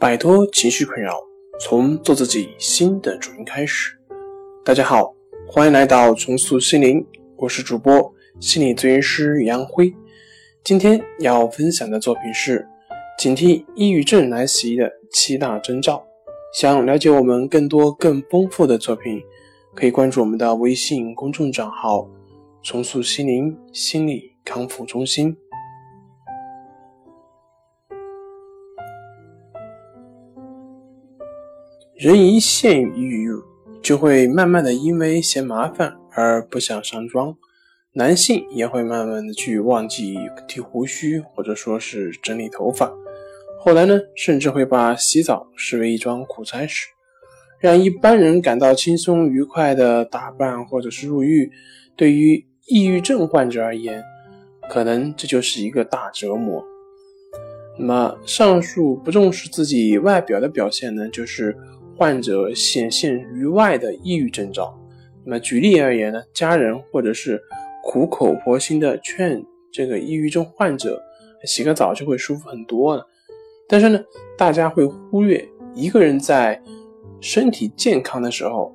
摆脱情绪困扰，从做自己新的主人开始。大家好，欢迎来到重塑心灵，我是主播心理咨询师杨辉。今天要分享的作品是警惕抑郁症来袭的七大征兆。想了解我们更多更丰富的作品，可以关注我们的微信公众账号“重塑心灵心理康复中心”。人一陷于抑郁，就会慢慢的因为嫌麻烦而不想上妆。男性也会慢慢的去忘记剃胡须，或者说是整理头发。后来呢，甚至会把洗澡视为一桩苦差事。让一般人感到轻松愉快的打扮或者是入浴，对于抑郁症患者而言，可能这就是一个大折磨。那么，上述不重视自己外表的表现呢，就是。患者显现于外的抑郁征兆。那么举例而言呢，家人或者是苦口婆心的劝这个抑郁症患者洗个澡就会舒服很多了。但是呢，大家会忽略一个人在身体健康的时候，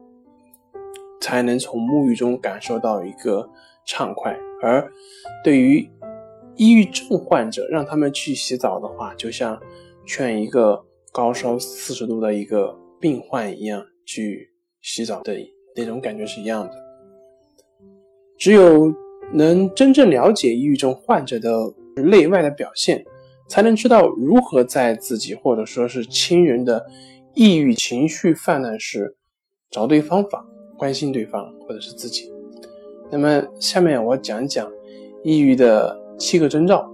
才能从沐浴中感受到一个畅快。而对于抑郁症患者，让他们去洗澡的话，就像劝一个高烧四十度的一个。病患一样去洗澡的那种感觉是一样的。只有能真正了解抑郁症患者的内外的表现，才能知道如何在自己或者说是亲人的抑郁情绪泛滥时找对方法，关心对方或者是自己。那么下面我讲讲抑郁的七个征兆。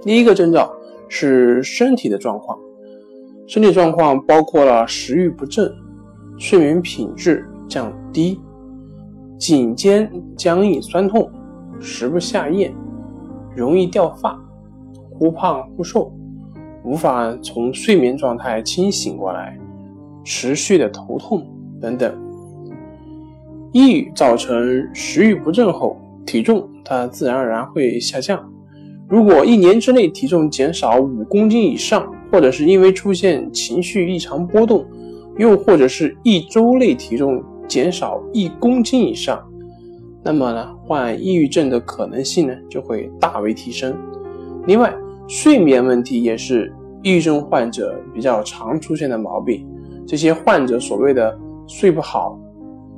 第一个征兆是身体的状况。身体状况包括了食欲不振、睡眠品质降低、颈肩僵硬酸痛、食不下咽、容易掉发、忽胖忽瘦、无法从睡眠状态清醒过来、持续的头痛等等。抑郁造成食欲不振后，体重它自然而然会下降。如果一年之内体重减少五公斤以上，或者是因为出现情绪异常波动，又或者是一周内体重减少一公斤以上，那么呢，患抑郁症的可能性呢就会大为提升。另外，睡眠问题也是抑郁症患者比较常出现的毛病。这些患者所谓的睡不好，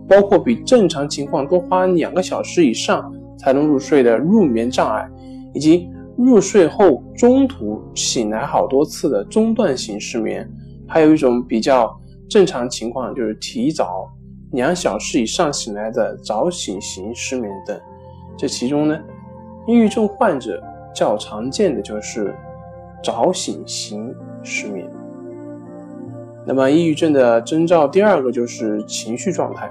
包括比正常情况多花两个小时以上才能入睡的入眠障碍，以及。入睡后中途醒来好多次的中断型失眠，还有一种比较正常情况就是提早两小时以上醒来的早醒型失眠等。这其中呢，抑郁症患者较常见的就是早醒型失眠。那么，抑郁症的征兆第二个就是情绪状态。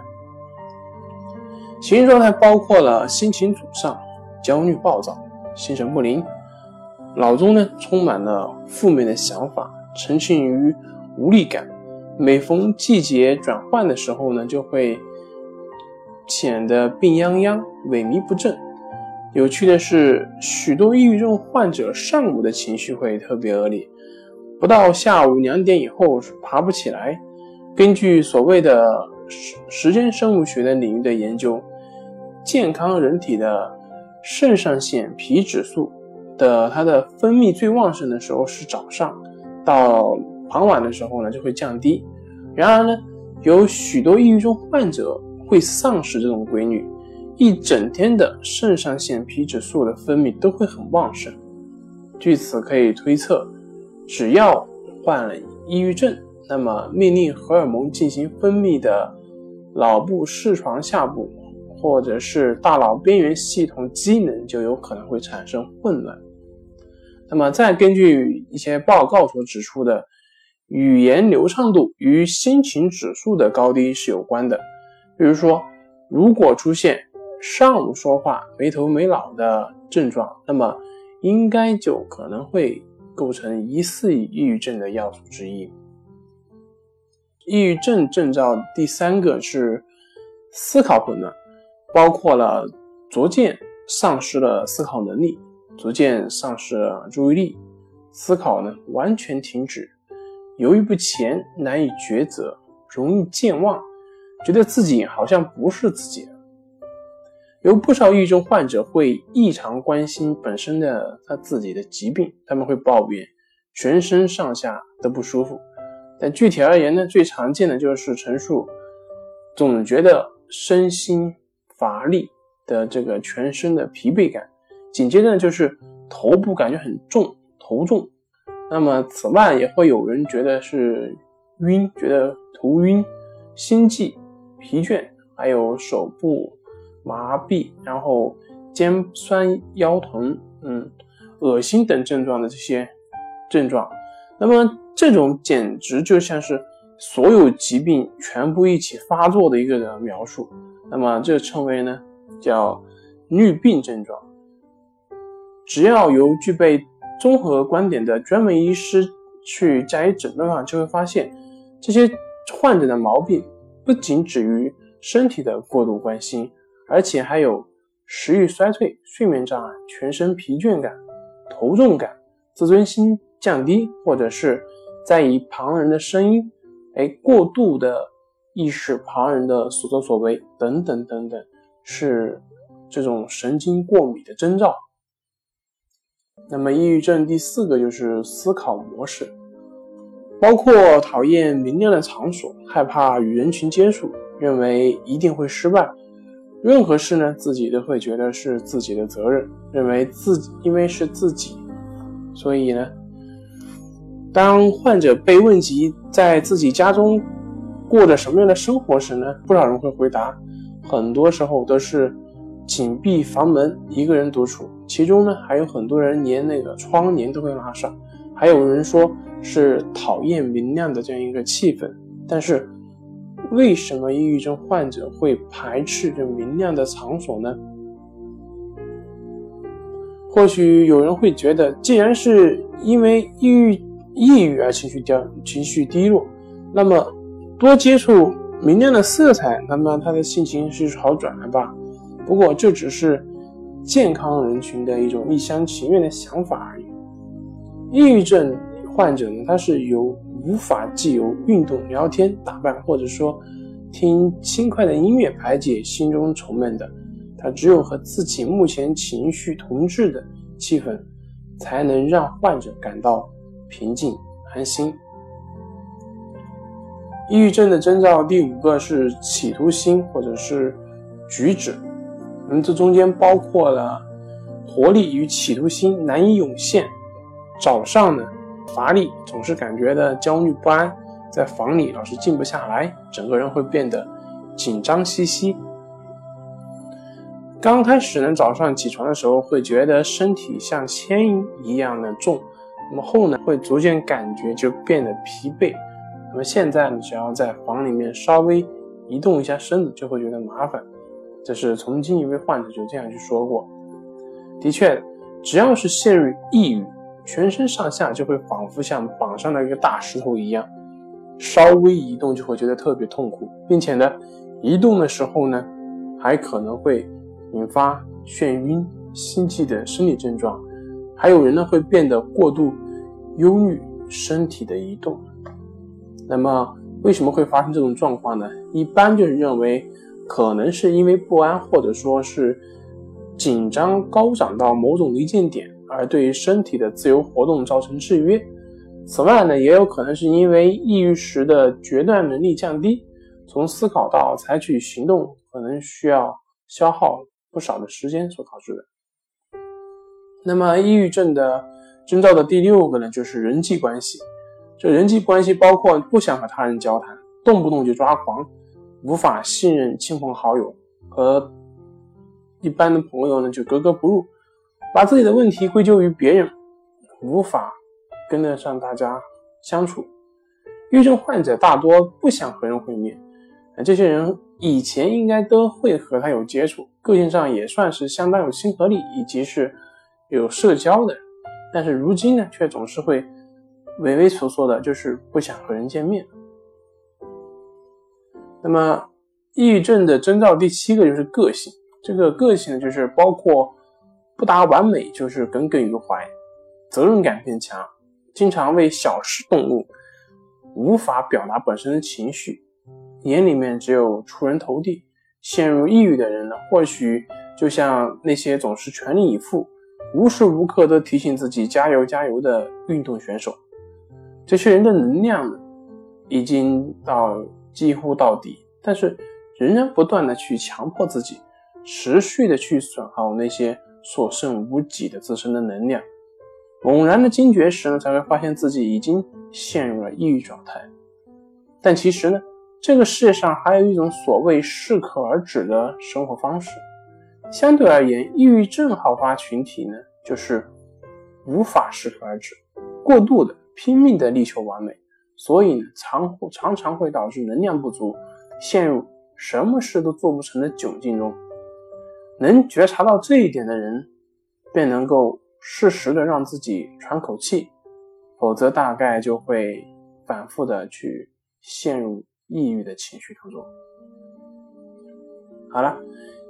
情绪状态包括了心情沮丧、焦虑暴躁。心神不宁，脑中呢充满了负面的想法，沉浸于无力感。每逢季节转换的时候呢，就会显得病殃殃、萎靡不振。有趣的是，许多抑郁症患者上午的情绪会特别恶劣，不到下午两点以后是爬不起来。根据所谓的时时间生物学的领域的研究，健康人体的。肾上腺皮质素的它的分泌最旺盛的时候是早上，到傍晚的时候呢就会降低。然而呢，有许多抑郁症患者会丧失这种规律，一整天的肾上腺皮质素的分泌都会很旺盛。据此可以推测，只要患了抑郁症，那么命令荷尔蒙进行分泌的脑部视床下部。或者是大脑边缘系统机能就有可能会产生混乱。那么，再根据一些报告所指出的，语言流畅度与心情指数的高低是有关的。比如说，如果出现上午说话没头没脑的症状，那么应该就可能会构成疑似抑郁症的要素之一。抑郁症症状第三个是思考混乱。包括了逐渐丧失了思考能力，逐渐丧失了注意力，思考呢完全停止，犹豫不前，难以抉择，容易健忘，觉得自己好像不是自己。有不少抑郁症患者会异常关心本身的他自己的疾病，他们会抱怨全身上下都不舒服。但具体而言呢，最常见的就是陈述总觉得身心乏力的这个全身的疲惫感，紧接着就是头部感觉很重、头重。那么此外也会有人觉得是晕，觉得头晕、心悸、疲倦，还有手部。麻痹，然后肩酸腰疼，嗯，恶心等症状的这些症状，那么这种简直就像是所有疾病全部一起发作的一个的描述。那么这称为呢叫衄病症状。只要由具备综合观点的专门医师去加以诊断的话，就会发现这些患者的毛病不仅止于身体的过度关心。而且还有食欲衰退、睡眠障碍、全身疲倦感、头重感、自尊心降低，或者是在意旁人的声音，哎，过度的意识旁人的所作所为等等等等，是这种神经过敏的征兆。那么，抑郁症第四个就是思考模式，包括讨厌明亮的场所，害怕与人群接触，认为一定会失败。任何事呢，自己都会觉得是自己的责任，认为自己因为是自己，所以呢，当患者被问及在自己家中过着什么样的生活时呢，不少人会回答，很多时候都是紧闭房门，一个人独处，其中呢，还有很多人连那个窗帘都会拉上，还有人说是讨厌明亮的这样一个气氛，但是。为什么抑郁症患者会排斥这明亮的场所呢？或许有人会觉得，既然是因为抑郁抑郁而情绪低情绪低落，那么多接触明亮的色彩，那么他的心情是好转了吧？不过这只是健康人群的一种一厢情愿的想法而已。抑郁症患者呢，他是由无法既由运动、聊天、打扮，或者说听轻快的音乐排解心中愁闷的。他只有和自己目前情绪同质的气氛，才能让患者感到平静安心。抑郁症的征兆第五个是企图心或者是举止，那么这中间包括了活力与企图心难以涌现。早上呢？乏力，总是感觉的焦虑不安，在房里老是静不下来，整个人会变得紧张兮兮。刚开始呢，早上起床的时候会觉得身体像铅一样的重，那么后呢，会逐渐感觉就变得疲惫。那么现在呢，只要在房里面稍微移动一下身子，就会觉得麻烦。这是曾经一位患者就这样去说过。的确，只要是陷入抑郁。全身上下就会仿佛像绑上了一个大石头一样，稍微移动就会觉得特别痛苦，并且呢，移动的时候呢，还可能会引发眩晕、心悸的生理症状，还有人呢会变得过度忧虑身体的移动。那么为什么会发生这种状况呢？一般就是认为可能是因为不安，或者说是紧张高涨到某种临界点。而对于身体的自由活动造成制约。此外呢，也有可能是因为抑郁时的决断能力降低，从思考到采取行动可能需要消耗不少的时间所导致的。那么，抑郁症的征兆的第六个呢，就是人际关系。这人际关系包括不想和他人交谈，动不动就抓狂，无法信任亲朋好友，和一般的朋友呢就格格不入。把自己的问题归咎于别人，无法跟得上大家相处。抑郁症患者大多不想和人会面，这些人以前应该都会和他有接触，个性上也算是相当有亲和力以及是有社交的，但是如今呢，却总是会畏畏缩缩的，就是不想和人见面。那么，抑郁症的征兆第七个就是个性，这个个性呢，就是包括。不达完美就是耿耿于怀，责任感变强，经常为小事动怒，无法表达本身的情绪，眼里面只有出人头地。陷入抑郁的人呢，或许就像那些总是全力以赴、无时无刻都提醒自己加油加油的运动选手。这些人的能量，已经到几乎到底，但是仍然不断的去强迫自己，持续的去损耗那些所剩无几的自身的能量。猛然的惊觉时呢，才会发现自己已经陷入了抑郁状态。但其实呢？这个世界上还有一种所谓适可而止的生活方式。相对而言，抑郁症好发群体呢，就是无法适可而止，过度的拼命的力求完美，所以呢，常常常会导致能量不足，陷入什么事都做不成的窘境中。能觉察到这一点的人，便能够适时的让自己喘口气，否则大概就会反复的去陷入。抑郁的情绪当中。好了，